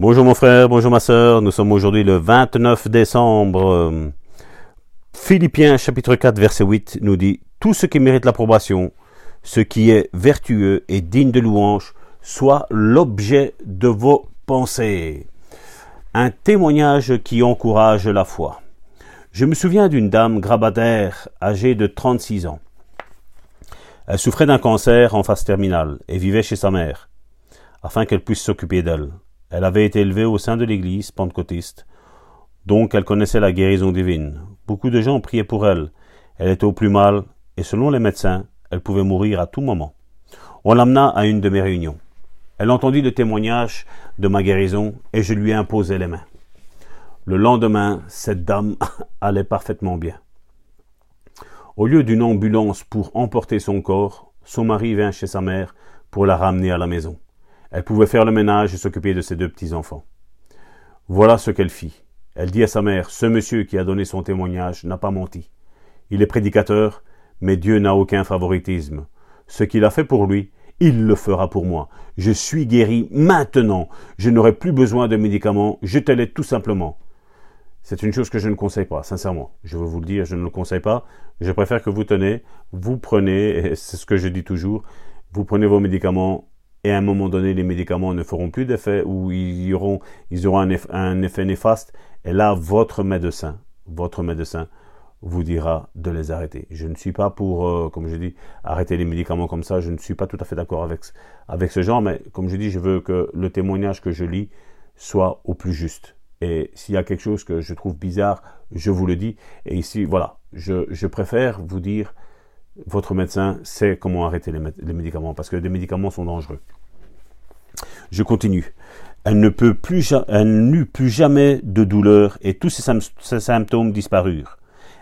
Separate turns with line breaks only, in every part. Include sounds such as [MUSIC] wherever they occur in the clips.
Bonjour mon frère, bonjour ma soeur. Nous sommes aujourd'hui le 29 décembre. Philippiens chapitre 4 verset 8 nous dit Tout ce qui mérite l'approbation, ce qui est vertueux et digne de louange, soit l'objet de vos pensées. Un témoignage qui encourage la foi. Je me souviens d'une dame grabataire âgée de 36 ans. Elle souffrait d'un cancer en phase terminale et vivait chez sa mère, afin qu'elle puisse s'occuper d'elle. Elle avait été élevée au sein de l'église pentecôtiste, donc elle connaissait la guérison divine. Beaucoup de gens priaient pour elle. Elle était au plus mal, et selon les médecins, elle pouvait mourir à tout moment. On l'amena à une de mes réunions. Elle entendit le témoignage de ma guérison, et je lui ai imposé les mains. Le lendemain, cette dame [LAUGHS] allait parfaitement bien. Au lieu d'une ambulance pour emporter son corps, son mari vint chez sa mère pour la ramener à la maison. Elle pouvait faire le ménage et s'occuper de ses deux petits-enfants. Voilà ce qu'elle fit. Elle dit à sa mère, Ce monsieur qui a donné son témoignage n'a pas menti. Il est prédicateur, mais Dieu n'a aucun favoritisme. Ce qu'il a fait pour lui, il le fera pour moi. Je suis guéri maintenant. Je n'aurai plus besoin de médicaments. Je te tout simplement. C'est une chose que je ne conseille pas, sincèrement. Je veux vous le dire, je ne le conseille pas. Je préfère que vous tenez, vous prenez, c'est ce que je dis toujours, vous prenez vos médicaments et à un moment donné, les médicaments ne feront plus d'effet ou ils auront, ils auront un, effet, néfaste. Et là, votre médecin, votre médecin vous dira de les arrêter. Je ne suis pas pour, euh, comme je dis, arrêter les médicaments comme ça. Je ne suis pas tout à fait d'accord avec, avec ce genre, mais comme je dis, je veux que le témoignage que je lis soit au plus juste. Et s'il y a quelque chose que je trouve bizarre, je vous le dis. Et ici, voilà, je, préfère vous dire, votre médecin sait comment arrêter les, médicaments, parce que les médicaments sont dangereux. Je continue. Elle ne plus, n'eut plus jamais de douleur et tous ses, symptômes disparurent.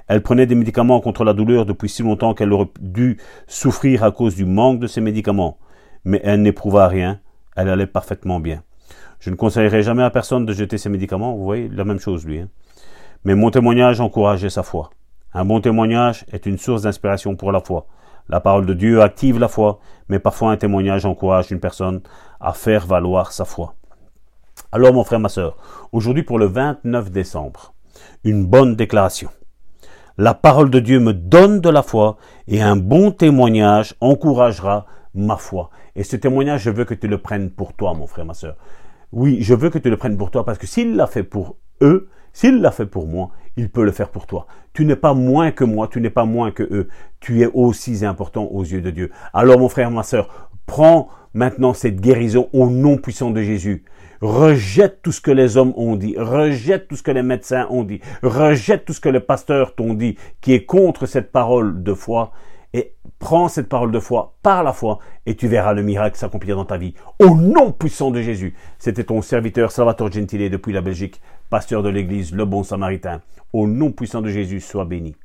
Elle prenait des médicaments contre la douleur depuis si longtemps qu'elle aurait dû souffrir à cause du manque de ces médicaments. Mais elle n'éprouva rien. Elle allait parfaitement bien. Je ne conseillerais jamais à personne de jeter ses médicaments, vous voyez, la même chose lui. Hein. Mais mon témoignage encourageait sa foi. Un bon témoignage est une source d'inspiration pour la foi. La parole de Dieu active la foi, mais parfois un témoignage encourage une personne à faire valoir sa foi. Alors mon frère, ma soeur, aujourd'hui pour le 29 décembre, une bonne déclaration. La parole de Dieu me donne de la foi et un bon témoignage encouragera ma foi. Et ce témoignage, je veux que tu le prennes pour toi, mon frère, ma soeur. Oui, je veux que tu le prennes pour toi parce que s'il l'a fait pour eux, s'il l'a fait pour moi, il peut le faire pour toi. Tu n'es pas moins que moi, tu n'es pas moins que eux. Tu es aussi important aux yeux de Dieu. Alors mon frère, ma soeur, prends maintenant cette guérison au nom puissant de Jésus. Rejette tout ce que les hommes ont dit, rejette tout ce que les médecins ont dit, rejette tout ce que les pasteurs t'ont dit, qui est contre cette parole de foi, et prends cette parole de foi par la foi et tu verras le miracle s'accomplir dans ta vie. Au nom puissant de Jésus. C'était ton serviteur Salvatore Gentile depuis la Belgique, pasteur de l'église Le Bon Samaritain. Au nom puissant de Jésus, sois béni.